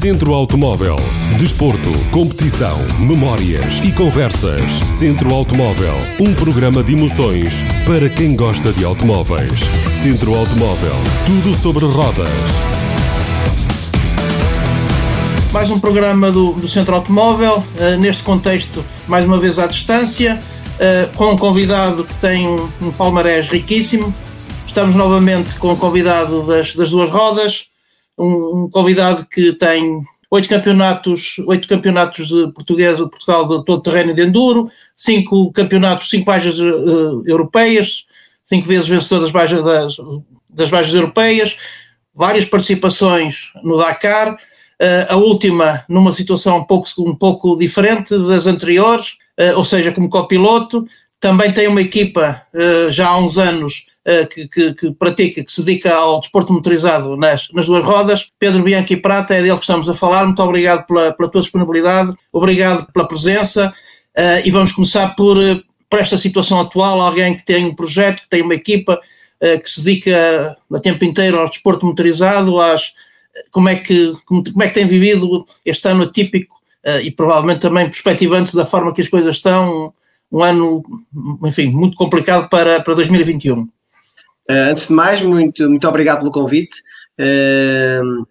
Centro Automóvel. Desporto, competição, memórias e conversas. Centro Automóvel. Um programa de emoções para quem gosta de automóveis. Centro Automóvel. Tudo sobre rodas. Mais um programa do, do Centro Automóvel, uh, neste contexto, mais uma vez à distância, uh, com um convidado que tem um, palmarés riquíssimo. Estamos novamente com o convidado das, das duas rodas, um, um convidado que tem oito campeonatos, oito campeonatos de português, de Portugal de todo terreno de enduro, cinco campeonatos, cinco baixas uh, europeias, cinco vezes vencedor das baixas, das, das baixas europeias, várias participações no Dakar, uh, a última numa situação um pouco, um pouco diferente das anteriores, uh, ou seja, como copiloto, também tem uma equipa já há uns anos que, que, que, pratica, que se dedica ao desporto motorizado nas, nas duas rodas. Pedro Bianchi Prata, é dele que estamos a falar. Muito obrigado pela, pela tua disponibilidade, obrigado pela presença. Uh, e vamos começar por, eh, por esta situação atual: alguém que tem um projeto, que tem uma equipa, uh, que se dedica a tempo inteiro ao desporto motorizado, às, como, é que, como, como é que tem vivido este ano atípico uh, e provavelmente também perspectivante da forma que as coisas estão, um ano, enfim, muito complicado para, para 2021. Uh, antes de mais, muito, muito obrigado pelo convite. Uh,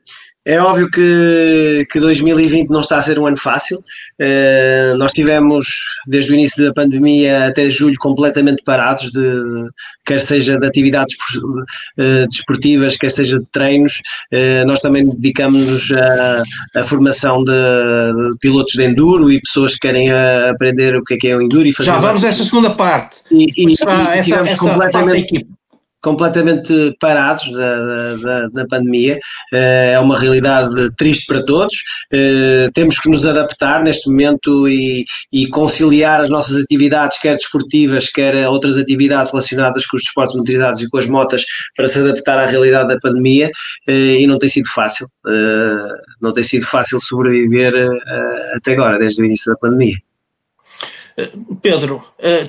é óbvio que, que 2020 não está a ser um ano fácil. Uh, nós tivemos, desde o início da pandemia até julho, completamente parados, de, quer seja de atividades uh, desportivas, quer seja de treinos. Uh, nós também dedicamos-nos à, formação de, de, pilotos de enduro e pessoas que querem aprender o que é que é o enduro. E fazer Já vamos a essa segunda parte. E, e, e, essa completamente completamente parados da, da, da, pandemia. Eh, é uma realidade triste para todos. Eh, temos que nos adaptar neste momento e, e conciliar as nossas atividades, quer desportivas, quer outras atividades relacionadas com os desportos motorizados e com as motas, para se adaptar à realidade da pandemia. Eh, e não tem sido fácil. Não tem sido fácil sobreviver até agora, desde o início da pandemia. Pedro,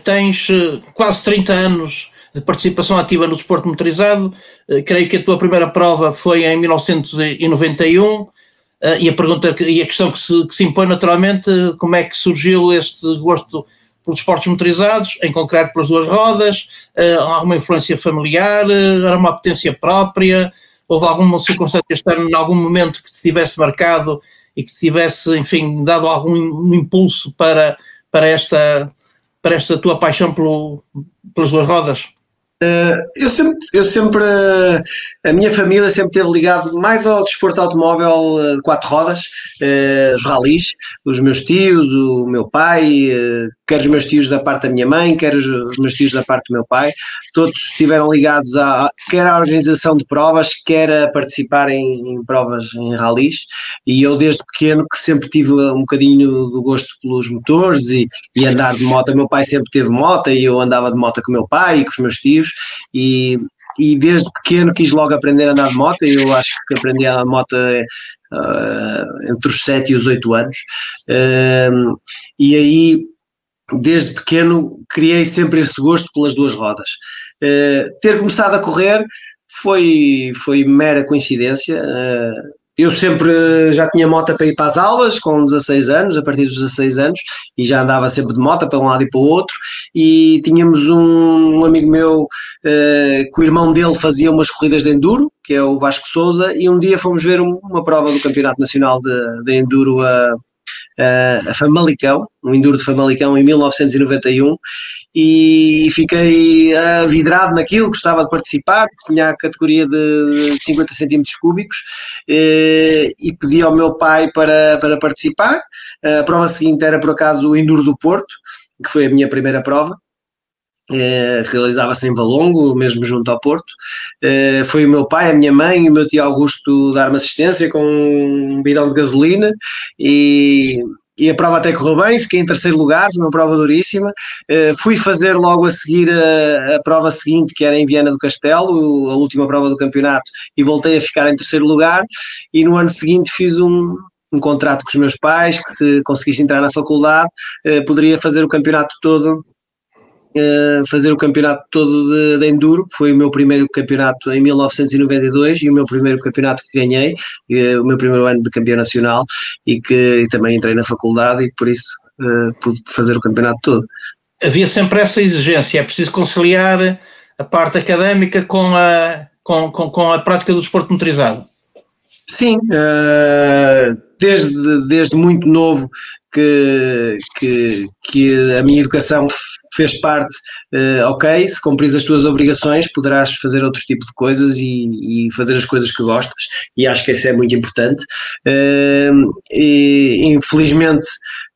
tens quase 30 anos de participação ativa no desporto motorizado. Uh, creio que a tua primeira prova foi em 1991. Uh, eh, e a pergunta e a questão que se, que se impõe naturalmente, como é que surgiu este gosto pelos esportes motorizados, em concreto pelas duas rodas, uh, alguma influência familiar, uh, era uma potência própria, houve alguma circunstância externa em algum momento que te tivesse marcado e que te tivesse, enfim, dado algum um impulso para, para, esta, para esta tua paixão pelo, pelas duas rodas? Uh, eu sempre, eu sempre, uh, a minha família sempre teve ligado mais ao desporto automóvel de quatro rodas, os ralis, os meus tios, o meu pai, quer os meus tios da parte da minha mãe, quer os, meus tios da parte do meu pai, todos estiveram ligados a, quer à organização de provas, quer a participar em, em provas em ralis, e eu desde pequeno que sempre tive um bocadinho do gosto pelos motores e, e andar de moto, meu pai sempre teve moto e eu andava de moto com meu pai e com os meus tios, e, e desde pequeno quis logo aprender a andar de moto, e eu acho que aprendi a moto uh, entre os 7 e os 8 anos, uh, e aí desde pequeno criei sempre esse gosto pelas duas rodas. Uh, ter começado a correr foi, foi mera coincidência. Uh, eu sempre já tinha moto para ir para as aulas, com 16 anos, a partir dos 16 anos, e já andava sempre de moto para um lado e para o outro. E tínhamos um, amigo meu uh, que o irmão dele fazia umas corridas de enduro, que é o Vasco Souza, e um dia fomos ver um, uma prova do Campeonato Nacional de, de Enduro a, a Famalicão, um Enduro de Famalicão em 1991 e fiquei uh, vidrado naquilo, gostava de participar, tinha a categoria de 50 centímetros cúbicos uh, e pedi ao meu pai para, para participar. A prova seguinte era por acaso o Enduro do Porto, que foi a minha primeira prova. Uh, realizava-se em Valongo, mesmo junto ao Porto. Uh, foi o meu pai, a minha mãe e o meu tio Augusto dar-me assistência com um bidão de gasolina e e a prova até correu bem, fiquei em terceiro lugar, foi uma prova duríssima. Uh, fui fazer logo a seguir a, a, prova seguinte, que era em Viana do Castelo, a última prova do campeonato, e voltei a ficar em terceiro lugar. E no ano seguinte fiz um, um contrato com os meus pais, que se conseguisse entrar na faculdade, uh, poderia fazer o campeonato todo uh, fazer o campeonato todo de, de, Enduro, que foi o meu primeiro campeonato em 1992 e o meu primeiro campeonato que ganhei, uh, o meu primeiro ano de campeão nacional e que e também entrei na faculdade e por isso uh, pude fazer o campeonato todo. Havia sempre essa exigência, é preciso conciliar a parte académica com a, com, com, com a prática do desporto motorizado. Sim, desde, desde muito novo que, que, que a minha educação fez parte, uh, ok, se cumpris as tuas obrigações, poderás fazer outro tipo de coisas e, e fazer as coisas que gostas, e acho que isso é muito importante. Uh, e, infelizmente,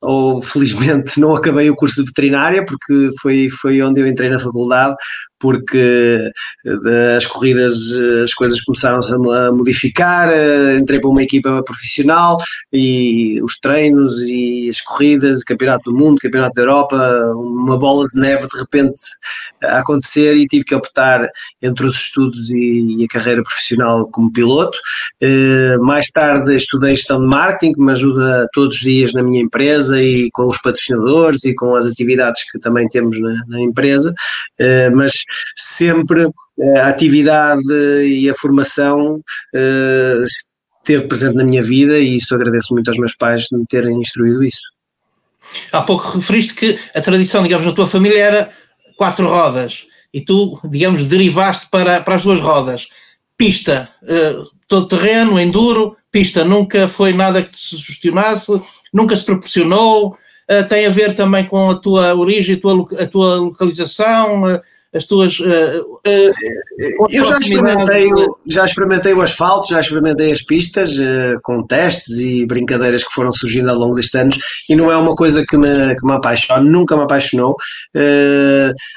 ou felizmente, não acabei o curso de veterinária, porque foi, foi onde eu entrei na faculdade, porque eh, as corridas, as coisas começaram-se a modificar, entrei para uma equipa profissional e os treinos e as corridas, campeonato do mundo, campeonato da Europa, uma bola de neve de repente a acontecer e tive que optar entre os estudos e, e a carreira profissional como piloto. Eh, mais tarde estudei gestão de marketing, que me ajuda todos os dias na minha empresa e com os patrocinadores e com as atividades que também temos na, na empresa, eh, mas sempre a atividade e a formação esteve presente na minha vida e isso agradeço muito aos meus pais de me terem instruído isso. Há pouco referiste que a tradição, digamos, na tua família era quatro rodas e tu, digamos, derivaste para, para as duas rodas. Pista, uh, todo terreno, enduro, pista nunca foi nada que te sugestionasse, nunca se proporcionou, uh, tem a ver também com a tua origem, a tua, a tua localização, uh, as tuas. Uh, uh, eu já experimentei, já experimentei o asfalto, já experimentei as pistas uh, com testes e brincadeiras que foram surgindo ao longo destes anos e não é uma coisa que me, que me apaixona, nunca me apaixonou.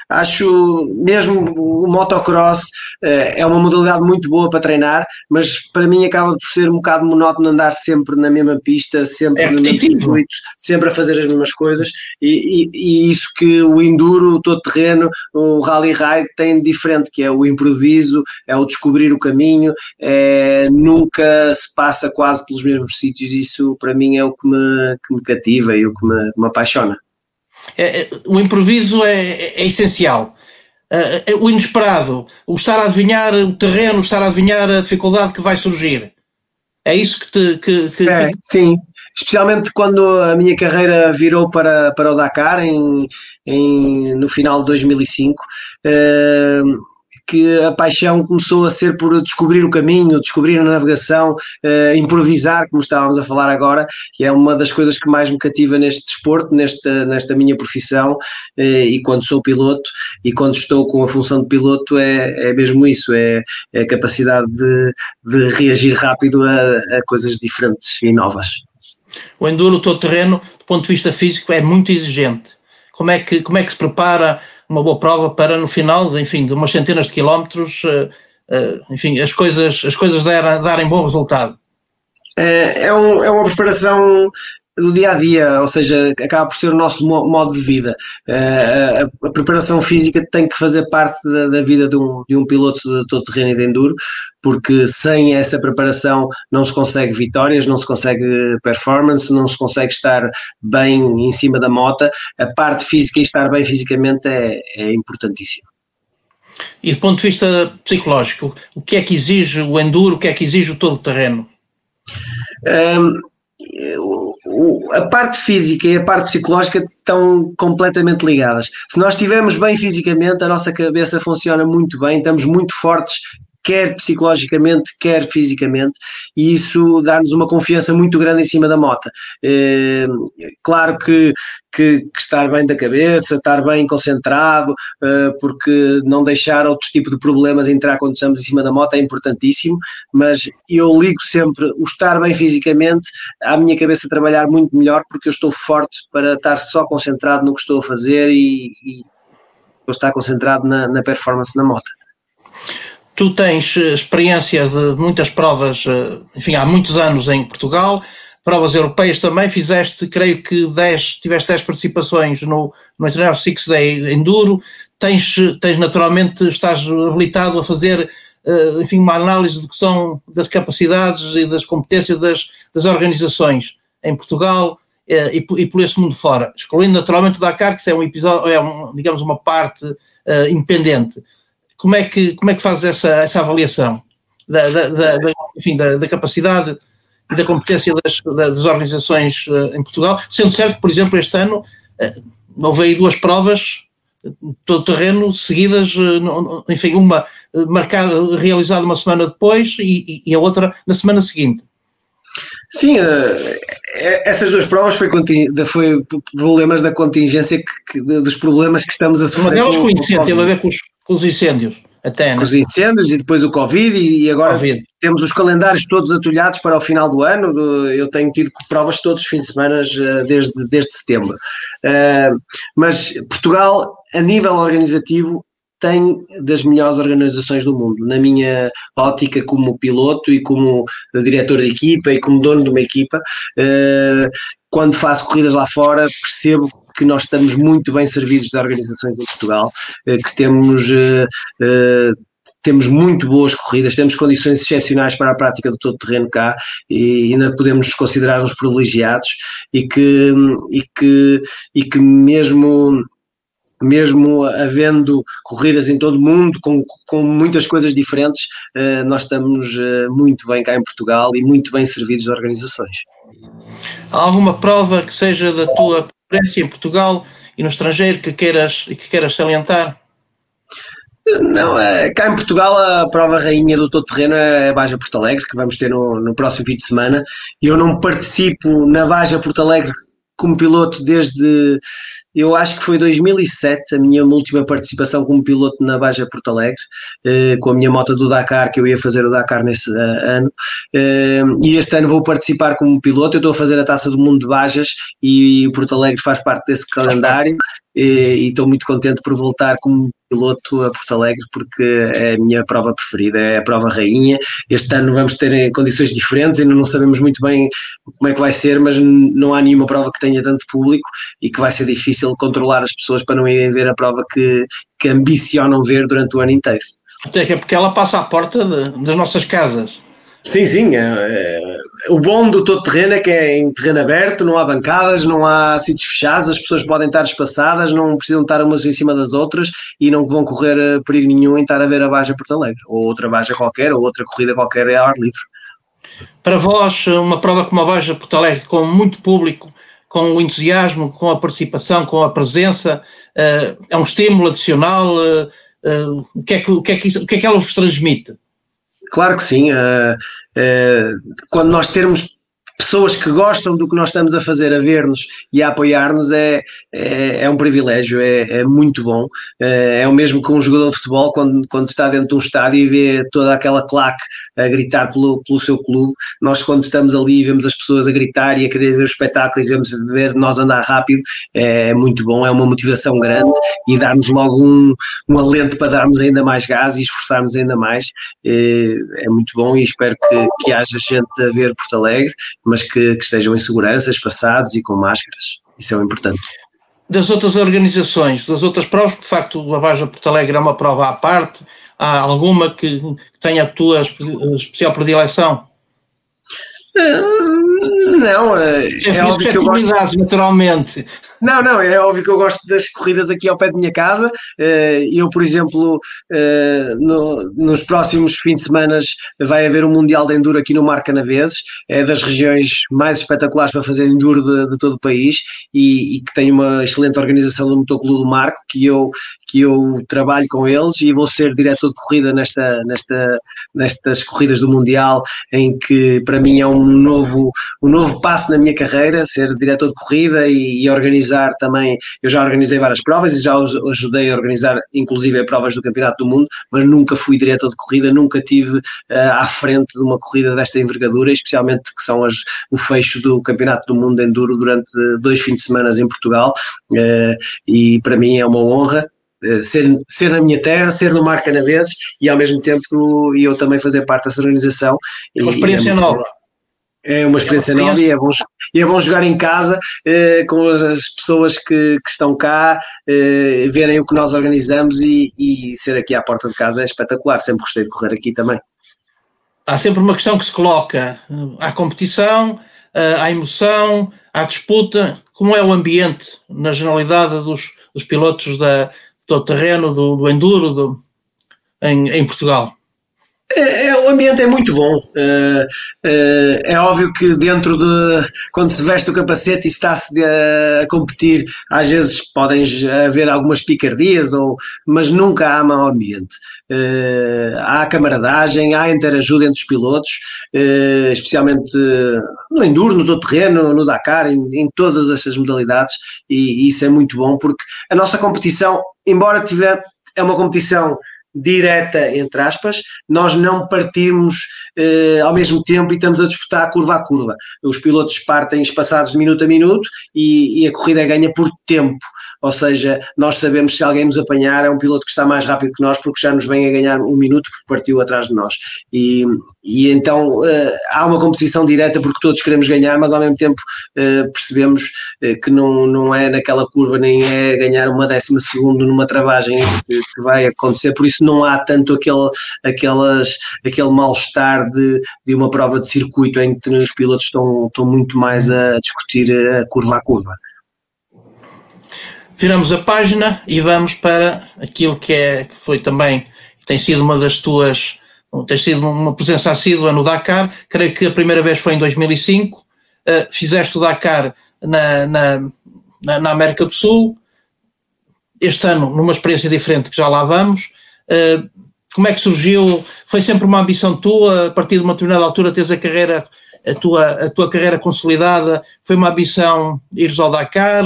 acho mesmo o motocross é uma modalidade muito boa para treinar, mas para mim acaba por ser um bocado monótono andar sempre na mesma pista, sempre é no mesmo circuito, sempre a fazer as mesmas coisas e, e, e isso que o enduro, o todo terreno, o rally Rally Ride tem diferente, que é o improviso, é o descobrir o caminho, é, nunca se passa quase pelos mesmos sítios, isso para mim é o que me, que me cativa e o que me, me apaixona. É, é o improviso é, é essencial. É, é, o inesperado, o estar a adivinhar o terreno, o estar a adivinhar a dificuldade que vai surgir. É isso que te. Que, que, é, sim, especialmente quando a minha carreira virou para, para o Dakar em, em, no final de 2005. Uh, que a paixão começou a ser por descobrir o caminho, descobrir a navegação, uh, improvisar, como estávamos a falar agora, que é uma das coisas que mais me cativa neste desporto, nesta, nesta minha profissão, uh, e quando sou piloto e quando estou com a função de piloto é, é mesmo isso, é, é a capacidade de, de reagir rápido a, a coisas diferentes e novas. O enduro todo terreno, do ponto de vista físico, é muito exigente. Como é que, como é que se prepara uma boa prova para no final, enfim, de umas centenas de quilómetros, uh, uh, enfim, as coisas, as coisas darem, darem bom resultado? É, é, um, é uma preparação do dia a dia, ou seja, acaba por ser o nosso modo de vida. Uh, a, a, preparação física tem que fazer parte da, da vida de um, de um, piloto de todo terreno e de enduro, porque sem essa preparação não se consegue vitórias, não se consegue performance, não se consegue estar bem em cima da moto. A parte física e estar bem fisicamente é, é importantíssimo. E do ponto de vista psicológico, o que é que exige o enduro, o que é que exige o todo terreno? Um, a parte física e a parte psicológica estão completamente ligadas. Se nós estivermos bem fisicamente, a nossa cabeça funciona muito bem, estamos muito fortes quer psicologicamente, quer fisicamente, e isso dá-nos uma confiança muito grande em cima da moto. É, claro que, que, que, estar bem da cabeça, estar bem concentrado, é, porque não deixar outro tipo de problemas entrar quando estamos em cima da moto é importantíssimo, mas eu ligo sempre o estar bem fisicamente à minha cabeça trabalhar muito melhor, porque eu estou forte para estar só concentrado no que estou a fazer e, e estar concentrado na, na performance na moto tu tens eh, experiência de muitas provas, eh, enfim, há muitos anos em Portugal, provas europeias também, fizeste, creio que 10, tiveste 10 participações no, no International Six Day Enduro, tens, tens naturalmente, estás habilitado a fazer, eh, enfim, uma análise do que são das capacidades e das competências das, das organizações em Portugal e, e por esse mundo fora, excluindo naturalmente o Dakar, que é um episódio, é um, digamos uma parte uh, independente. Como é que como é que fazes essa, essa avaliação da, da, da, enfim, da, da, capacidade e da competência das, das organizações uh, em Portugal, sendo certo que, por exemplo, este ano uh, houve aí duas provas todo terreno seguidas, enfim, uma marcada, realizada uma semana depois e, e a outra na semana seguinte. Sim, essas duas provas foi, foi problemas da contingência, que, dos problemas que estamos a sofrer. Uma delas com, incêndio, teve a ver com os, com os incêndios. Até, né? com os incêndios e depois o Covid e, agora COVID. temos os calendários todos atulhados para o final do ano. Eu tenho tido provas todos os fins de semana eh, desde, desde setembro. Uh, mas Portugal, a nível organizativo, tem das melhores organizações do mundo. Na minha ótica, como piloto e como diretor de equipa e como dono de uma equipa, eh, quando faço corridas lá fora, percebo que nós estamos muito bem servidos de organizações em Portugal, eh, que temos eh, temos muito boas corridas, temos condições excepcionais para a prática do todo terreno cá e ainda podemos considerar uns privilegiados e que, e que, e que mesmo mesmo havendo corridas em todo o mundo, com, com muitas coisas diferentes, nós estamos muito bem cá em Portugal e muito bem servidos de organizações. Há alguma prova que seja da tua preferência em Portugal e no estrangeiro que queiras, que queiras salientar? Não, é, cá em Portugal a prova rainha do todo terreno é a Baja Porto Alegre, que vamos ter no, no próximo fim de semana. Eu não participo na Baja Porto Alegre como piloto desde eu acho que foi 2007 a minha última participação como piloto na Baja Porto Alegre, eh, com a minha moto do Dakar, que eu ia fazer o Dakar nesse eh, ano. Eh, e este ano vou participar como piloto. Eu estou a fazer a taça do mundo de Bajas e Porto Alegre faz parte desse calendário e estou muito contente por voltar como piloto a Porto Alegre porque é a minha prova preferida, é a prova rainha. Este ano vamos ter condições diferentes, ainda não sabemos muito bem como é que vai ser, mas não há nenhuma prova que tenha tanto público e que vai ser difícil controlar as pessoas para não irem ver a prova que, que ambicionam ver durante o ano inteiro. Até é porque ela passa à porta de, das nossas casas. Sim, sim. É, é, o bom do todo terreno é que é em terreno aberto, não há bancadas, não há sítios fechados, as pessoas podem estar espaçadas, não precisam estar umas em cima das outras e não vão correr eh, perigo nenhum em estar a ver a Baja Porto Alegre, ou outra Baja qualquer, ou outra corrida qualquer é ar livre. Para vós, uma prova como a Baja Porto Alegre, com muito público, com o entusiasmo, com a participação, com a presença, eh, é um estímulo adicional? Eh, o que é que, o que, é que, isso, o que, é que ela vos transmite? Claro que sim. Uh, uh, quando nós termos pessoas que gostam do que nós estamos a fazer, a ver-nos e a apoiar-nos, é, é, é, um privilégio, é, é muito bom. É, é o mesmo que um jogador de futebol, quando, quando está dentro de um estádio e vê toda aquela claque a gritar pelo, pelo seu clube. Nós, quando estamos ali e vemos as pessoas a gritar e a querer ver o espetáculo e vemos ver nós andar rápido, é muito bom, é uma motivação grande e dar-nos logo um, um alento para darmos ainda mais gás e esforçarmos ainda mais. É, é muito bom e espero que, que haja gente a ver Porto Alegre mas que, que estejam em segurança, espaçados e com máscaras. Isso é o importante. Das outras organizações, das outras provas, de facto a Baja Porto Alegre é uma prova à parte, há alguma que tenha a tua especial predileção? Uh, não, é, é óbvio que eu gosto... naturalmente. Não, não, é óbvio que eu gosto das corridas aqui ao pé de minha casa. Eh, eu, por exemplo, eh, no, nos próximos fins de semana vai haver um Mundial de Enduro aqui no Mar Canaveses, é das regiões mais espetaculares para fazer Enduro de, de todo o país e, e, que tem uma excelente organização do Motoclube do Marco, que eu, que eu trabalho com eles e vou ser diretor de corrida nesta, nesta, nestas corridas do Mundial, em que para mim é um novo, um novo passo na minha carreira, ser diretor de corrida e, e organizar organizar também, eu já organizei várias provas e já ajudei a organizar inclusive provas do Campeonato do Mundo, mas nunca fui diretor de corrida, nunca tive uh, à frente de uma corrida desta envergadura, especialmente que são as, o fecho do Campeonato do Mundo Enduro durante dois fins de semana em Portugal, uh, e para mim é uma honra eh, ser, ser na minha terra, ser no Mar Canaveses e ao mesmo tempo eu também fazer parte dessa organização. É uma experiência é nova. É uma experiência, é uma nova e é, bom, e é bom jogar em casa eh, com as pessoas que, que estão cá, eh, verem o que nós organizamos e, e, ser aqui à porta de casa é espetacular. Sempre gostei de correr aqui também. Há sempre uma questão que se coloca à competição, à emoção, à disputa. Como é o ambiente, na generalidade, dos, dos pilotos da, do terreno, do, do enduro do, em, em Portugal? É, é, o ambiente é muito bom. É, é, é, óbvio que dentro de quando se veste o capacete e está-se a, competir, às vezes podem haver algumas picardias, ou, mas nunca há mau ambiente. Há camaradagem, há interajuda entre os pilotos, especialmente no enduro, no todo terreno, no Dakar, em, em todas essas modalidades, e, e isso é muito bom porque a nossa competição, embora tiver, é uma competição direta, entre aspas, nós não partimos eh, ao mesmo tempo e estamos a disputar curva a curva. Os pilotos partem espaçados de minuto a minuto e, e a corrida ganha por tempo, ou seja, nós sabemos se alguém nos apanhar é um piloto que está mais rápido que nós porque já nos vem a ganhar um minuto porque partiu atrás de nós. E, e então eh, há uma composição direta porque todos queremos ganhar, mas ao mesmo tempo eh, percebemos eh, que não, não é naquela curva nem é ganhar uma décima segundo numa travagem que vai acontecer, por isso não há tanto aquele, aquelas, aquele mal-estar de, de uma prova de circuito em que os pilotos estão, estão muito mais a discutir a curva a curva. Viramos a página e vamos para aquilo que, é, que foi também, tem sido uma das tuas, tem sido uma presença assídua no Dakar, creio que a primeira vez foi em 2005, uh, eh, fizeste o Dakar na, na, na, América do Sul, este ano numa experiência diferente que já lá vamos, eh, como é que surgiu? Foi sempre uma ambição tua, a partir de uma determinada altura, teres a carreira, a tua, a tua carreira consolidada, foi uma ambição ires ao Dakar,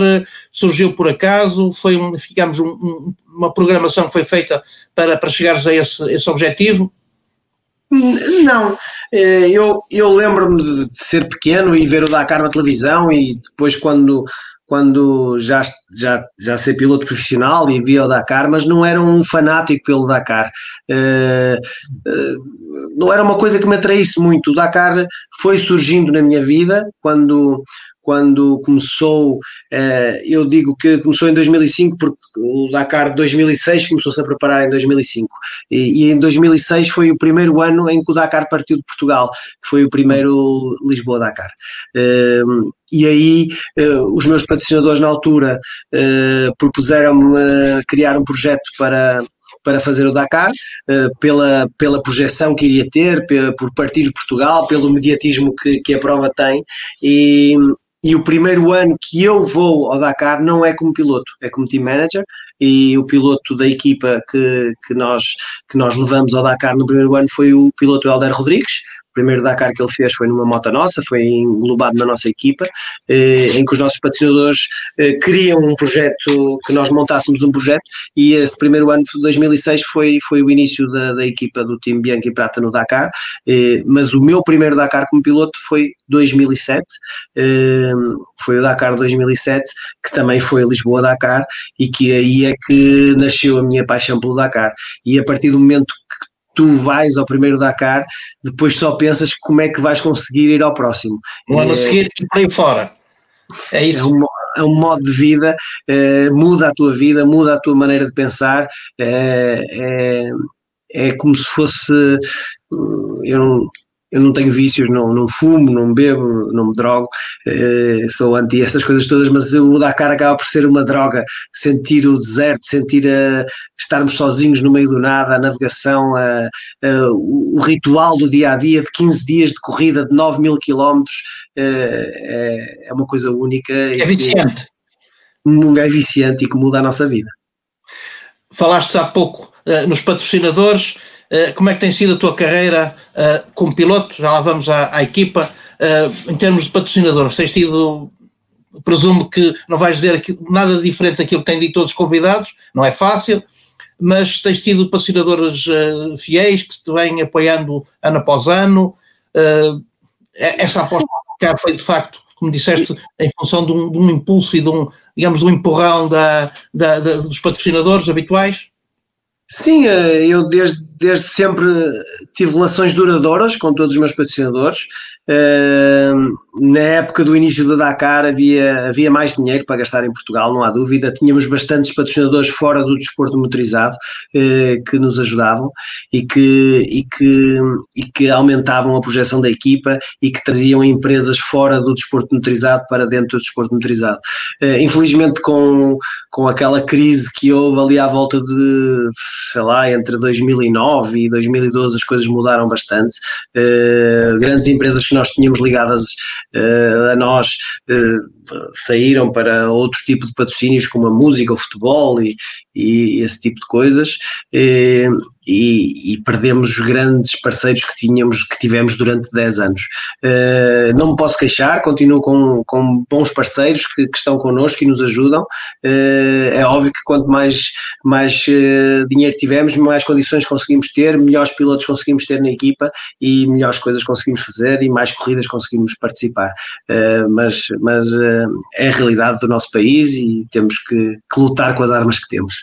surgiu por acaso, foi um, um, um, uma programação que foi feita para, para chegares a esse, esse objetivo? Não, eh, eu, eu lembro-me de ser pequeno e ver o Dakar na televisão e depois quando quando já, já, já ser piloto profissional e via o Dakar, mas não era um fanático pelo Dakar. Uh, uh, não era uma coisa que me atraísse muito. O Dakar foi surgindo na minha vida quando, quando começou, eh, eu digo que começou em 2005 porque o Dakar de 2006 começou-se a preparar em 2005 e, em 2006 foi o primeiro ano em que o Dakar partiu de Portugal, que foi o primeiro Lisboa-Dakar. Eh, e aí eh, os meus patrocinadores na altura propuseram-me criar um projeto para para fazer o Dakar, pela, pela projeção que iria ter, por partir de Portugal, pelo mediatismo que, que a prova tem, e, e o primeiro ano que eu vou ao Dakar não é como piloto, é como team manager. E o piloto da equipa que, que, nós, que nós levamos ao Dakar no primeiro ano foi o piloto Helder Rodrigues, o primeiro Dakar que ele fez foi numa moto nossa, foi englobado na nossa equipa, eh, em que os nossos patrocinadores eh, queriam um projeto, que nós montássemos um projeto, e esse primeiro ano de 2006 foi, foi o início da, da equipa do time Bianchi e Prata no Dakar, eh, mas o meu primeiro Dakar como piloto foi 2007, foi o Dakar 2007, que também foi Lisboa-Dakar, e que aí é que nasceu a minha paixão pelo Dakar, e a partir do momento tu vais ao primeiro Dakar, depois só pensas como é que vais conseguir ir ao próximo. O ano a seguir por aí fora. É isso. É um, é um modo de vida, é, muda a tua vida, muda a tua maneira de pensar, é, é, é como se fosse. Eu não, eu não tenho vícios, não, não fumo, não bebo, não me drogo, eh, sou anti essas coisas todas, mas o Dakar acaba por ser uma droga. Sentir o deserto, sentir a, estarmos sozinhos no meio do nada, a navegação, a, a, o, ritual do dia a dia de 15 dias de corrida de 9 mil quilómetros eh, é, é, uma coisa única. É viciante. Que, é viciante e que muda a nossa vida. Falaste há pouco uh, nos patrocinadores eh, como é que tem sido a tua carreira uh, como piloto? Já lá vamos à, à equipa. Uh, em termos de patrocinadores, tens tido, presumo que não vais dizer nada diferente daquilo que têm dito todos os convidados, não é fácil, mas tens tido patrocinadores uh, fiéis que te vêm apoiando ano após ano. essa aposta foi de facto, como disseste, em função de um, de um impulso e de um, digamos, de um empurrão da, da, da, dos patrocinadores habituais? Sim, eu desde desde sempre tive relações duradouras com todos os meus patrocinadores. Na época do início do Dakar havia, havia mais dinheiro para gastar em Portugal, não há dúvida. Tínhamos bastantes patrocinadores fora do desporto motorizado eh, que nos ajudavam e que, e, que, e que aumentavam a projeção da equipa e que traziam empresas fora do desporto motorizado para dentro do desporto motorizado. Eh, infelizmente, com, com aquela crise que houve ali à volta de, sei lá, entre 2009 e 2012, as coisas mudaram bastante. Eh, grandes empresas que nós tínhamos ligadas uh, a nós uh, saíram para outro tipo de patrocínios como a música, o futebol e, e esse tipo de coisas e, e, e, perdemos os grandes parceiros que tínhamos, que tivemos durante 10 anos. Uh, não me posso queixar, continuo com, com bons parceiros que, que estão connosco e nos ajudam. Uh, é óbvio que quanto mais, mais dinheiro tivermos, mais condições conseguimos ter, melhores pilotos conseguimos ter na equipa e melhores coisas conseguimos fazer e mais corridas conseguimos participar. mas mas é a realidade do nosso país e temos que, que lutar com as armas que temos.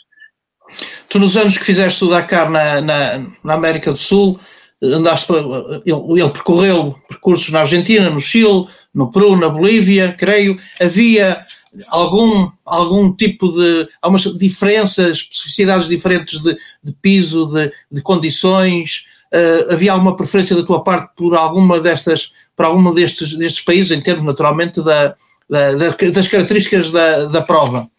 Tu, nos anos que fizeste o Dakar na, na, na América do Sul, andaste, ele, ele, percorreu percursos na Argentina, no Chile, no Peru, na Bolívia, creio. Havia algum, algum tipo de. algumas diferenças, especificidades diferentes de, de piso, de, de condições? Uh, havia alguma preferência da tua parte por alguma destas, por alguma destes, destes países, em termos naturalmente da, da, das características da, da prova?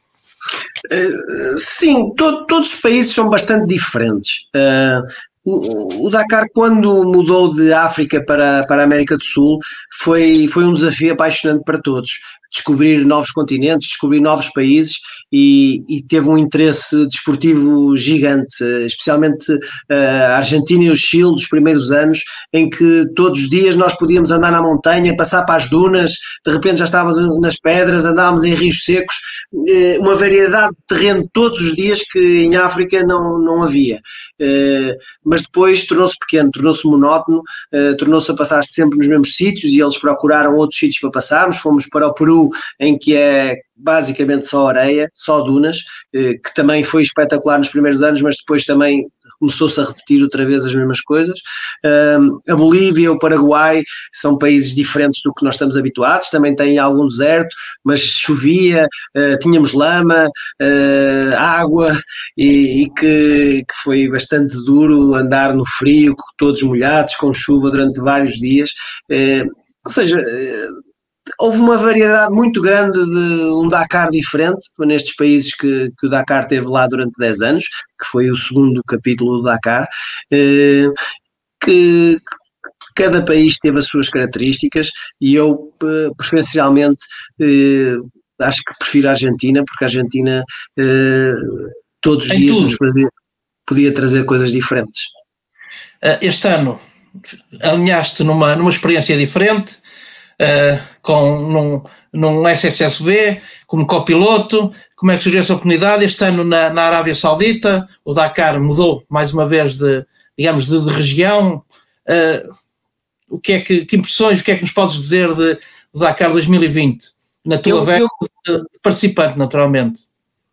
Uh, sim, to, todos os países são bastante diferentes. Uh, o, o, Dakar, quando mudou de África para, para a América do Sul, foi, foi um desafio apaixonante para todos descobrir novos continentes, descobrir novos países e, e teve um interesse desportivo gigante, especialmente uh, a Argentina e o Chile dos primeiros anos, em que todos os dias nós podíamos andar na montanha, passar para as dunas, de repente já estávamos nas pedras, andávamos em rios secos, uh, uma variedade de terreno todos os dias que em África não, não havia. Uh, mas depois tornou-se pequeno, tornou-se monótono, tornou-se a passar sempre nos mesmos sítios e eles procuraram outros sítios para passarmos, fomos para o Peru em que é basicamente só areia, só dunas, eh, que também foi espetacular nos primeiros anos, mas depois também começou-se a repetir outra vez as mesmas coisas. a Bolívia, o Paraguai são países diferentes do que nós estamos habituados, também têm algum deserto, mas chovia, eh, tínhamos lama, eh, água e, e que, que, foi bastante duro andar no frio, todos molhados, com chuva durante vários dias. ou seja, houve uma variedade muito grande de um Dakar diferente nestes países que, que o Dakar teve lá durante 10 anos, que foi o segundo capítulo do Dakar, eh, que, cada país teve as suas características e eu eh, preferencialmente eh, acho que prefiro a Argentina porque a Argentina todos os dias nos podia, podia trazer coisas diferentes. Este ano alinhaste numa, numa experiência diferente, uh, com, num, num SSSB, como copiloto, como é que surgiu essa oportunidade? Este ano na, na Arábia Saudita, o Dakar mudou mais uma vez de, digamos, de, de região. Uh, o que é que, que, impressões, o que é que nos podes dizer de, de Dakar 2020? Na tua vez de participante, naturalmente.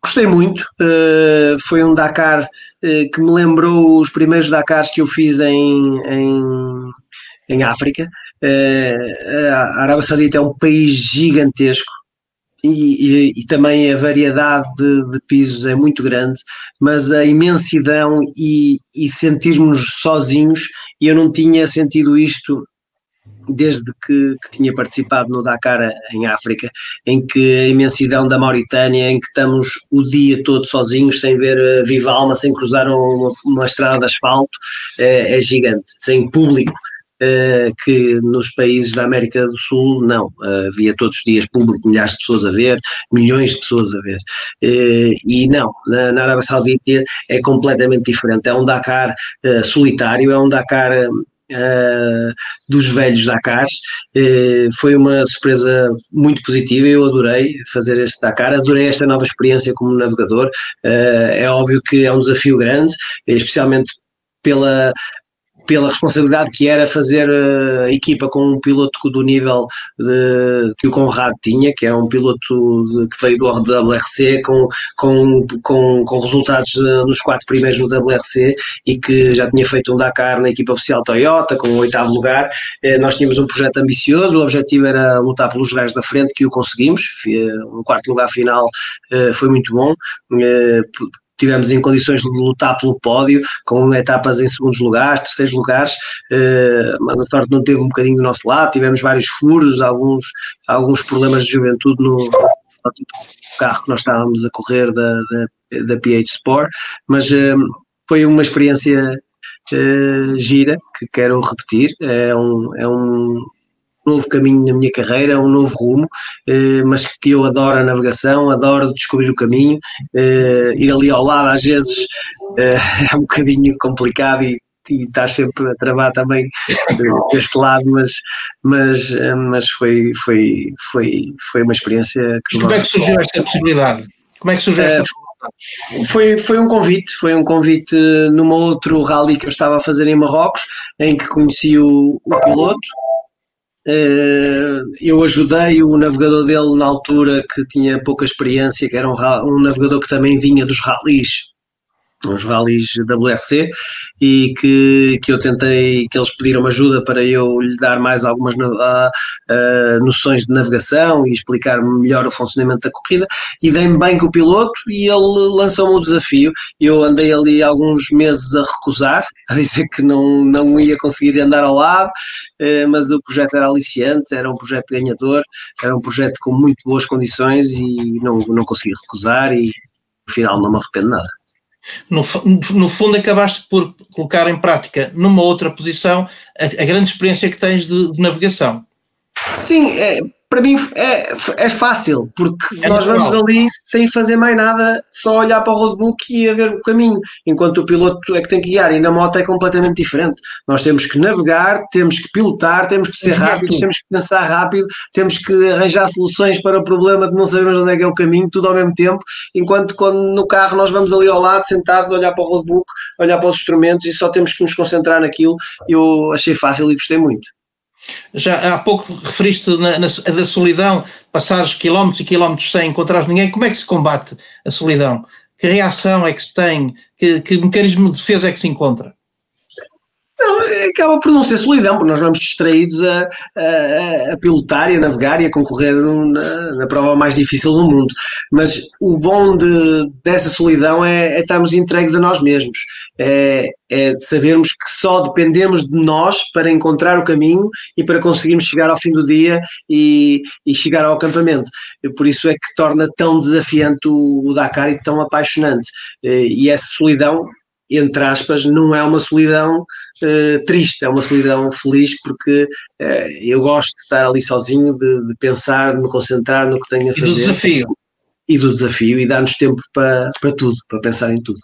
Gostei muito, uh, foi um Dakar uh, que me lembrou os primeiros Dakars que eu fiz em, em, em África. Uh, a Arábia Saudita é um país gigantesco e, e, e também a variedade de, de, pisos é muito grande, mas a imensidão e, e sentirmos sozinhos, eu não tinha sentido isto desde que, que, tinha participado no Dakar em África, em que a imensidão da Mauritânia, em que estamos o dia todo sozinhos, sem ver a viva alma, sem cruzar uma, uma estrada de asfalto, é, é gigante, sem público. Uh, que nos países da América do Sul não, havia todos os dias público, milhares de pessoas a ver, milhões de pessoas a ver, uh, e não, na, na, Arábia Saudita é completamente diferente, é um Dakar solitário, é um Dakar Uh, dos velhos Dakars. Uh, foi uma surpresa muito positiva, eu adorei fazer este Dakar, adorei esta nova experiência como navegador. Uh, é óbvio que é um desafio grande, especialmente pela pela responsabilidade que era fazer eh, a equipa com um piloto do nível de, que o Conrado tinha, que é um piloto de, que veio do WRC com, com, com, com resultados eh, nos quatro primeiros no WRC e que já tinha feito um Dakar na equipa oficial Toyota com o oitavo lugar. Eh, nós tínhamos um projeto ambicioso, o objetivo era lutar pelos lugares da frente, que o conseguimos. Um quarto lugar final foi muito bom tivemos em condições de lutar pelo pódio, com etapas em segundos lugares, terceiros lugares, eh, mas a sorte não teve um bocadinho do nosso lado, tivemos vários furos, alguns, alguns problemas de juventude no, no tipo carro que nós estávamos a correr da, da, da PH Sport, mas eh, foi uma experiência eh, gira que quero repetir, é um, é um novo caminho na minha carreira, um novo rumo, eh, mas que eu adoro a navegação, adoro descobrir o caminho, eh, ir ali ao lado às vezes eh, é um bocadinho complicado e e estás sempre a travar também deste lado, mas, mas, mas foi, foi, foi, foi uma experiência que. Como é que surgiu esta possibilidade? Como é que surgiu esta foi, foi um convite, foi um convite numa outro rally que eu estava a fazer em Marrocos, em que conheci o, o piloto, eu ajudei o navegador dele na altura que tinha pouca experiência, que era um, um navegador que também vinha dos rallies uns rallies WRC e que, que eu tentei, que eles pediram ajuda para eu lhe dar mais algumas uh, uh, noções de navegação e explicar melhor o funcionamento da corrida e dei-me bem com o piloto e ele lançou-me o desafio. Eu andei ali alguns meses a recusar, a dizer que não, não ia conseguir andar ao lado, uh, mas o projeto era aliciante, era um projeto ganhador, era um projeto com muito boas condições e não, não consegui recusar e no final não me arrependo nada. No, no fundo, acabaste por colocar em prática numa outra posição a, a grande experiência que tens de, de navegação. Sim, é, para mim é, é fácil, porque é nós vamos ali sem fazer mais nada, só olhar para o roadbook e a ver o caminho, enquanto o piloto é que tem que guiar, e na moto é completamente diferente. Nós temos que navegar, temos que pilotar, temos que ser rápidos, temos que pensar rápido, temos que arranjar soluções para o problema de não sabermos onde é que é o caminho, tudo ao mesmo tempo, enquanto quando no carro nós vamos ali ao lado, sentados, olhar para o roadbook, olhar para os instrumentos e só temos que nos concentrar naquilo, eu achei fácil e gostei muito. Já há pouco referiste na, na, a da solidão, passares quilómetros e quilómetros sem encontrar ninguém. Como é que se combate a solidão? Que reação é que se tem? Que, que mecanismo de defesa é que se encontra? Não, acaba por não ser solidão, porque nós vamos distraídos a, a, a pilotar e a navegar e a concorrer na, na, prova mais difícil do mundo. Mas o bom de, dessa solidão é, é estarmos entregues a nós mesmos. É, é sabermos que só dependemos de nós para encontrar o caminho e para conseguirmos chegar ao fim do dia e, e chegar ao acampamento. Por isso é que torna tão desafiante o, o Dakar e tão apaixonante. E essa solidão entre aspas, não é uma solidão uh, triste, é uma solidão feliz porque uh, eu gosto de estar ali sozinho, de, de, pensar, de me concentrar no que tenho a fazer. E do desafio. E do desafio, e dar-nos tempo para, para tudo, para pensar em tudo.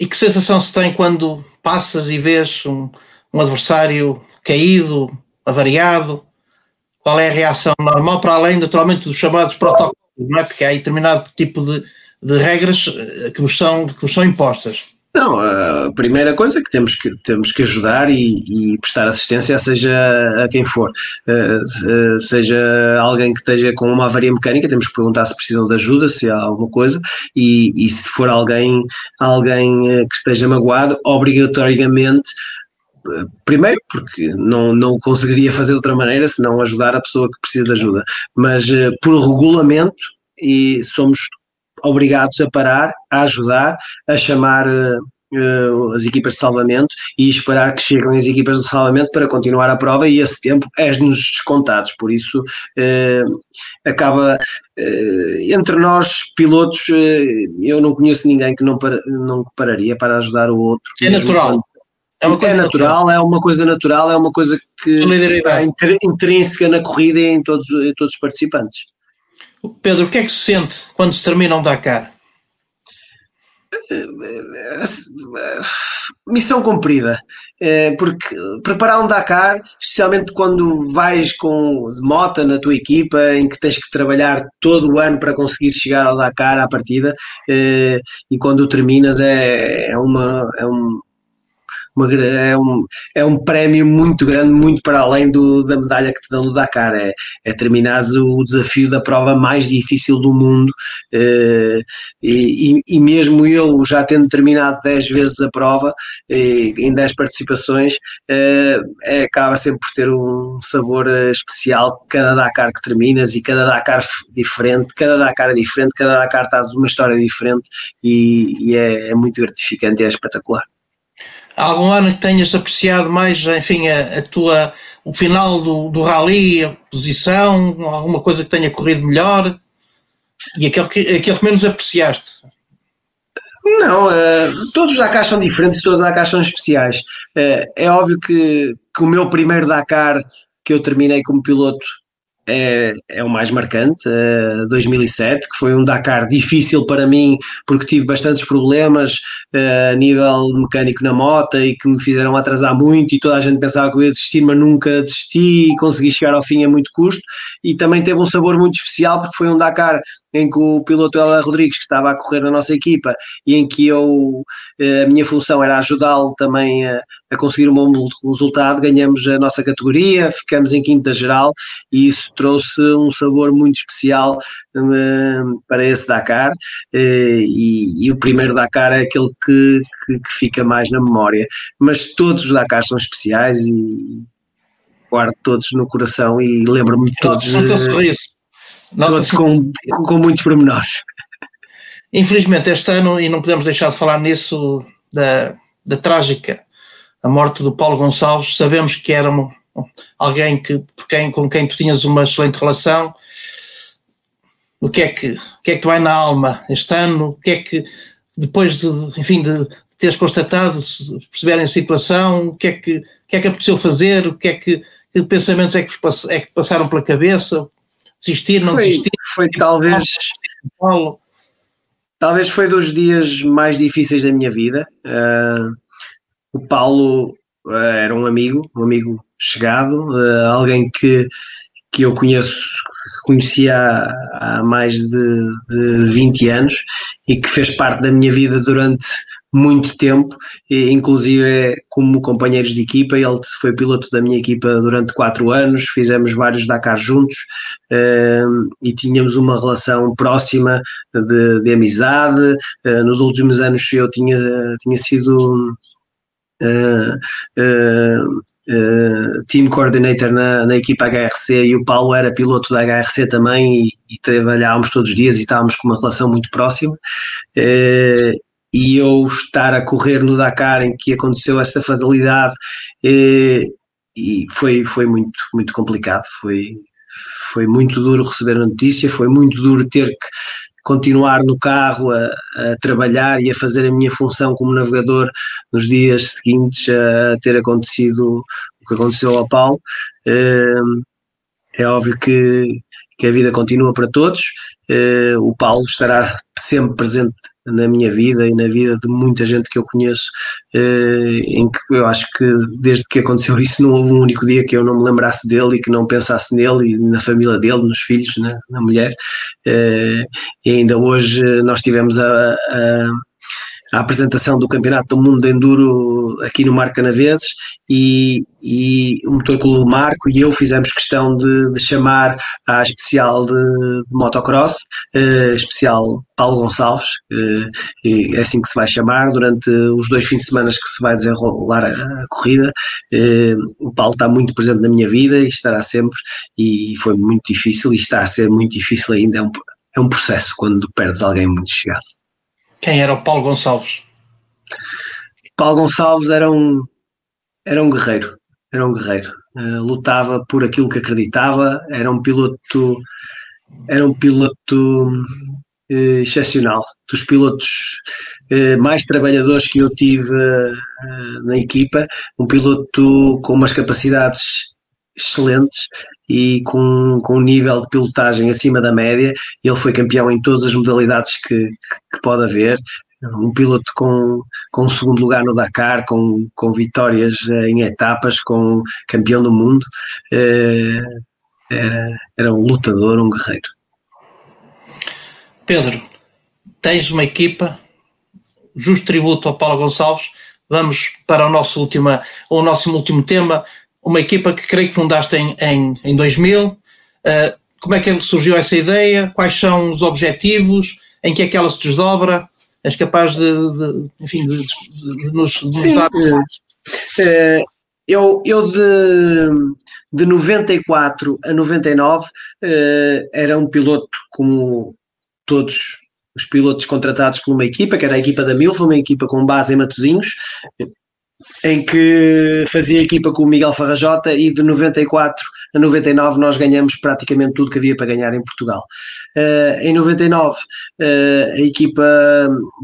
E que sensação se tem quando passas e vês um, um adversário caído, avariado? Qual é a reação normal, para além, naturalmente, dos chamados protocolos, não é? Porque há determinado tipo de, de regras eh, que são, que vos são impostas. Não, a primeira coisa é que temos que, temos que ajudar e, e prestar assistência, seja a quem for. Uh, seja alguém que esteja com uma avaria mecânica, temos que perguntar se precisam de ajuda, se há alguma coisa, e, e se for alguém, alguém eh, que esteja magoado, obrigatoriamente primeiro porque não, não conseguiria fazer de outra maneira se não ajudar a pessoa que precisa de ajuda, mas por regulamento e somos obrigados a parar, a ajudar, a chamar uh, as equipas de salvamento e esperar que cheguem as equipas de salvamento para continuar a prova e esse tempo é-nos descontados, por isso uh, acaba entre nós pilotos eu não conheço ninguém que não, para, não pararia para ajudar o outro. É natural. É, uma coisa é natural, natural, é uma coisa natural, é uma coisa que está intrínseca na corrida e em todos, em todos os participantes. Pedro, o que é que se sente quando se termina um Dakar? Missão cumprida, é, porque preparar um Dakar, especialmente quando vais com de moto na tua equipa, em que tens que trabalhar todo o ano para conseguir chegar ao Dakar à partida, é, e quando terminas é, é, uma, é um, uma, é, um, é um prémio muito grande, muito para além do, da medalha que te dão no Dakar. É, é terminar o desafio da prova mais difícil do mundo. Eh, e, e, mesmo eu, já tendo terminado 10 vezes a prova, em 10 participações, é, acaba sempre por ter um sabor especial. Cada Dakar que terminas e cada Dakar diferente, cada Dakar é diferente, cada Dakar traz uma história diferente e, e é, é muito gratificante e é espetacular. Algum ano que tenhas apreciado mais, enfim, a, a tua, o final do, do rally, a posição, alguma coisa que tenha corrido melhor e aquele que, aquele que menos apreciaste? Não, uh, todos os Dakar são diferentes, todos os Dakar são especiais. Uh, é óbvio que, que o meu primeiro Dakar que eu terminei como piloto é, é o mais marcante, uh, eh, 2007, que foi um Dakar difícil para mim, porque tive bastantes problemas uh, a nível mecânico na moto e que me fizeram atrasar muito e toda a gente pensava que eu ia desistir, mas nunca desisti e consegui chegar ao fim a muito custo. E também teve um sabor muito especial, porque foi um Dakar em que o piloto Ela Rodrigues, que estava a correr na nossa equipa, e em que eu, eh, a minha função era ajudá-lo também a, a conseguir um bom resultado, ganhamos a nossa categoria, ficamos em quinta geral, e isso trouxe um sabor muito especial uh, para esse Dakar, uh, e, e, o primeiro Dakar é aquele que, que, que, fica mais na memória, mas todos os Dakar são especiais e guardo todos no coração e lembro-me de todos. Sorriso todos com, com muitos pormenores. Infelizmente, este ano, e não podemos deixar de falar nisso, da, da trágica a morte do Paulo Gonçalves, sabemos que era alguém que, quem, com quem tu tinhas uma excelente relação. O que é que, o que é que te vai na alma este ano? O que é que, depois de, enfim, de teres constatado, perceberem a situação, o que é que, o que é que apeteceu fazer? O que é que, que pensamentos é que, vos, é que passaram pela cabeça? Desistir, não foi, desistir? Foi talvez. Talvez foi dos dias mais difíceis da minha vida. Uh, o Paulo uh, era um amigo, um amigo chegado, uh, alguém que, que eu conheço, conhecia há, há mais de, de 20 anos e que fez parte da minha vida durante muito tempo, inclusive como companheiros de equipa. Ele foi piloto da minha equipa durante quatro anos, fizemos vários Dakar juntos ehm, e tínhamos uma relação próxima de, de amizade. Eh, nos últimos anos eu tinha, tinha sido. Uh, uh, uh, team coordinator na, na equipa HRC e o Paulo era piloto da HRC também e, e trabalhávamos todos os dias e estávamos com uma relação muito próxima. E eu estar a correr no Dakar em que aconteceu essa fatalidade e, e foi, foi muito, muito complicado, foi, foi muito duro receber a notícia, foi muito duro ter que continuar no carro a, a, trabalhar e a fazer a minha função como navegador nos dias seguintes a ter acontecido o que aconteceu ao Paulo. É, é óbvio que, que a vida continua para todos, eh, o Paulo estará sempre presente na minha vida e na vida de muita gente que eu conheço, eh, em que eu acho que desde que aconteceu isso não houve um único dia que eu não me lembrasse dele e que não pensasse nele e na família dele, nos filhos, na, na mulher. Eh, e ainda hoje nós tivemos a, a a apresentação do Campeonato do Mundo de Enduro aqui no Mar Canaveses e, e o Motor Clube Marco e eu fizemos questão de, de chamar à especial de, de motocross, eh, especial Paulo Gonçalves, eh, é assim que se vai chamar, durante os dois fins de semana que se vai desenrolar a, a corrida. Eh, o Paulo está muito presente na minha vida e estará sempre, e foi muito difícil, e está a ser muito difícil ainda, é um, é um processo quando perdes alguém muito chegado. Quem era o Paulo Gonçalves? Paulo Gonçalves era um, era um guerreiro, era um guerreiro. Uh, lutava por aquilo que acreditava, era um piloto, era um piloto uh, excepcional, dos pilotos uh, mais trabalhadores que eu tive na equipa, um piloto com umas capacidades excelentes e com, com um nível de pilotagem acima da média. Ele foi campeão em todas as modalidades que, que pode haver. Um piloto com, com segundo lugar no Dakar, com, com vitórias em etapas, com campeão do mundo. Era, era um lutador, um guerreiro. Pedro, tens uma equipa, justo tributo ao Paulo Gonçalves, vamos para o nosso, última, o nosso último tema, uma equipa que creio que fundaste em, em, em 2000. Uh, como é que surgiu essa ideia? Quais são os objetivos? Em que é que ela se desdobra? És capaz de, de enfim, de, de, de nos, de nos dar. Uh, eu, eu de, de 94 a 99 uh, era um piloto como todos os pilotos contratados por uma equipa, que era a equipa da Milfa, uma equipa com base em Matosinhos, em que fazia equipa com o Miguel Farrajota e de 94 a 99 nós ganhamos praticamente tudo que havia para ganhar em Portugal. Uh, em 99 uh, eh, a equipa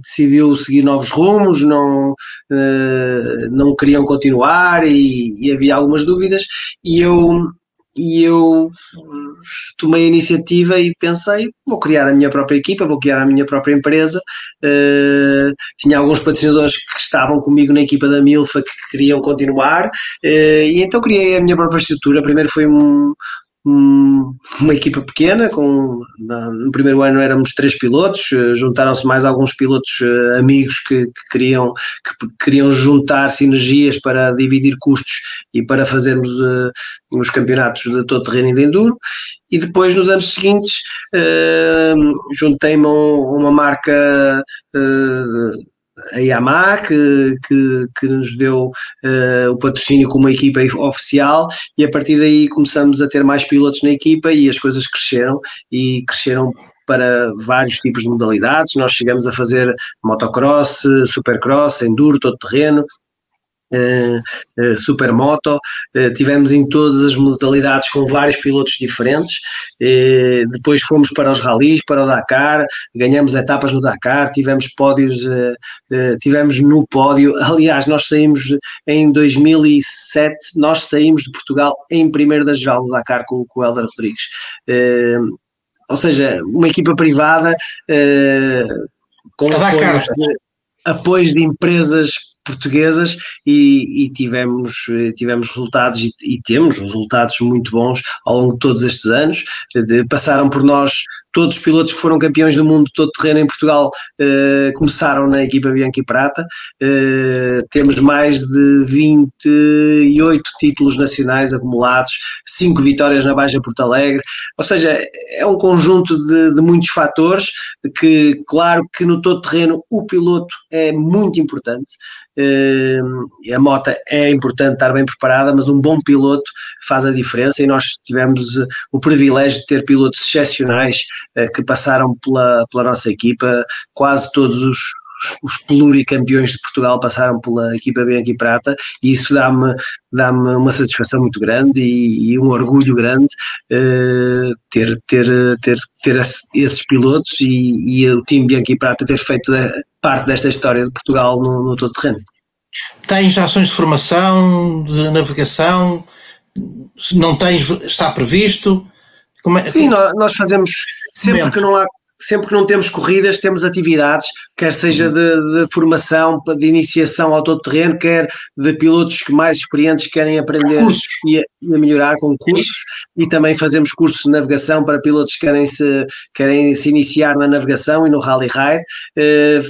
decidiu seguir novos rumos, não, uh, não queriam continuar e, e havia algumas dúvidas e eu e eu tomei a iniciativa e pensei, vou criar a minha própria equipa, vou criar a minha própria empresa. Uh, tinha alguns patrocinadores que estavam comigo na equipa da Milfa que queriam continuar, uh, e então criei a minha própria estrutura. Primeiro foi um, uma equipa pequena, com, no primeiro ano éramos três pilotos, eh, juntaram-se mais alguns pilotos uh, amigos que, que, queriam, que queriam juntar sinergias para dividir custos e para fazermos uh, os campeonatos de todo terreno e de enduro. E depois, nos anos seguintes, uh, juntei-me a uma marca a Yamaha, que, que, que nos deu uh, o patrocínio como equipa oficial, e a partir daí começamos a ter mais pilotos na equipa e as coisas cresceram e cresceram para vários tipos de modalidades. Nós chegamos a fazer motocross, supercross, enduro, todo terreno, Uh, uh, supermoto, uh, tivemos em todas as modalidades com vários pilotos diferentes, depois fomos para os ralis, para o Dakar, ganhamos etapas no Dakar, tivemos pódios, tivemos no pódio, aliás nós saímos em 2007, nós saímos de Portugal em primeiro da geral do Dakar com, com o Helder Rodrigues, ou seja, uma equipa privada com apoios de, apoios de empresas portuguesas e, e, tivemos, eh, tivemos resultados e, e, temos resultados muito bons ao longo de todos estes anos. De, passaram por nós todos os pilotos que foram campeões do mundo todo terreno em Portugal eh, começaram na equipa Bianchi Prata. Eh, temos mais de 28 títulos nacionais acumulados, 5 vitórias na Baixa Porto Alegre. Ou seja, é um conjunto de, de muitos fatores que, claro que no todo terreno o piloto é muito importante. Uh, a moto é importante estar bem preparada, mas um bom piloto faz a diferença e nós tivemos o privilégio de ter pilotos excepcionais que passaram pela, pela nossa equipa, quase todos os, os pluricampeões de Portugal passaram pela equipa Bianchi Prata e isso dá-me dá uma satisfação muito grande e, e um orgulho grande uh, ter, ter, ter, ter esses pilotos e, e o time Bianchi Prata ter feito parte desta história de Portugal no, no todo terreno. Tens ações de formação, de navegação? Não tens, está previsto? É, Sim, nós fazemos sempre que não há sempre que não temos corridas, temos atividades, quer seja uhum. de, de formação, de iniciação ao todo terreno, quer de pilotos mais experientes que querem aprender e a, e a, melhorar com cursos, e também fazemos cursos de navegação para pilotos que querem se, querem se iniciar na navegação e no rally ride. Eh,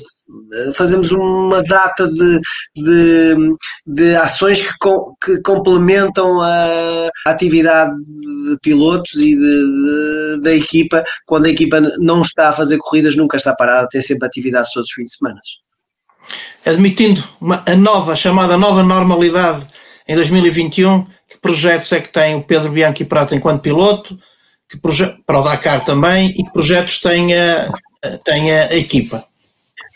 fazemos uma data de, de, de ações que, com, que complementam a atividade de pilotos e de, da equipa. Quando a equipa não está a fazer corridas, nunca está parada, tem sempre atividades todos os fins de semana. Admitindo uma, a nova, chamada nova normalidade em 2021, que projetos é que tem o Pedro Bianchi Prata enquanto piloto, para o Dakar também, e que projetos tem a, tem a equipa?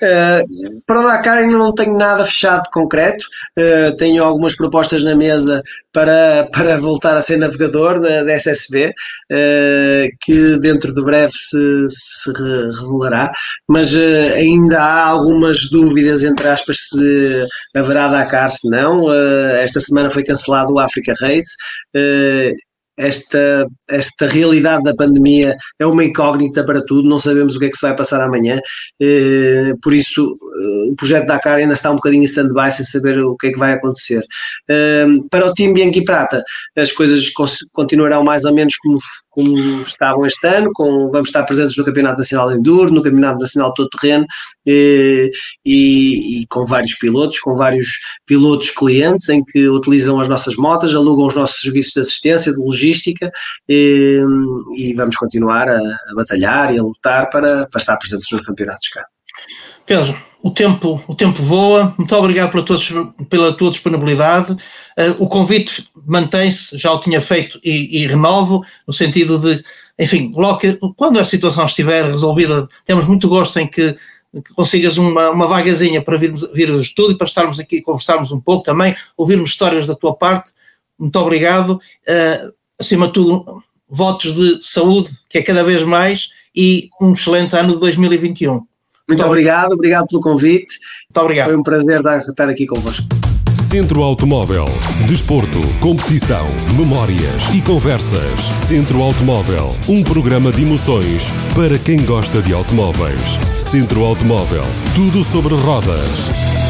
Uh, para o Dakar ainda não tenho nada fechado de concreto, uh, tenho algumas propostas na mesa para, para voltar a ser navegador da, da SSB, uh, eh, que dentro de breve se, se revelará, mas ainda há algumas dúvidas, entre aspas, se haverá Dakar, se não. esta semana foi cancelado o Africa Race esta, esta realidade da pandemia é uma incógnita para tudo, não sabemos o que é que se vai passar amanhã, eh, por isso eh, o projeto Dakar ainda está um bocadinho em stand-by sem saber o que é que vai acontecer. Eh, para o time Bianchi Prata, as coisas continuarão mais ou menos como, como estavam este ano, com, vamos estar presentes no Campeonato Nacional de Enduro, no Campeonato Nacional Todo Terreno e, e, e, com vários pilotos, com vários pilotos clientes em que utilizam as nossas motas, alugam os nossos serviços de assistência, de logística e, e vamos continuar a, a, batalhar e a lutar para, para estar presentes nos campeonatos cá. Pedro, o tempo, o tempo voa. Muito obrigado pela tua, pela tua disponibilidade. Uh, o convite mantém-se, já o tinha feito e, e, renovo, no sentido de, enfim, logo que, quando a situação estiver resolvida, temos muito gosto em que, que consigas uma, uma vagazinha para virmos, vir ao estúdio, para estarmos aqui e conversarmos um pouco também, ouvirmos histórias da tua parte. Muito obrigado. Uh, acima de tudo, votos de saúde, que é cada vez mais, e um excelente ano de 2021. Muito obrigado, obrigado pelo convite. Muito obrigado. Foi um prazer estar aqui convosco. Centro Automóvel. Desporto, competição, memórias e conversas. Centro Automóvel. Um programa de emoções para quem gosta de automóveis. Centro Automóvel. Tudo sobre rodas.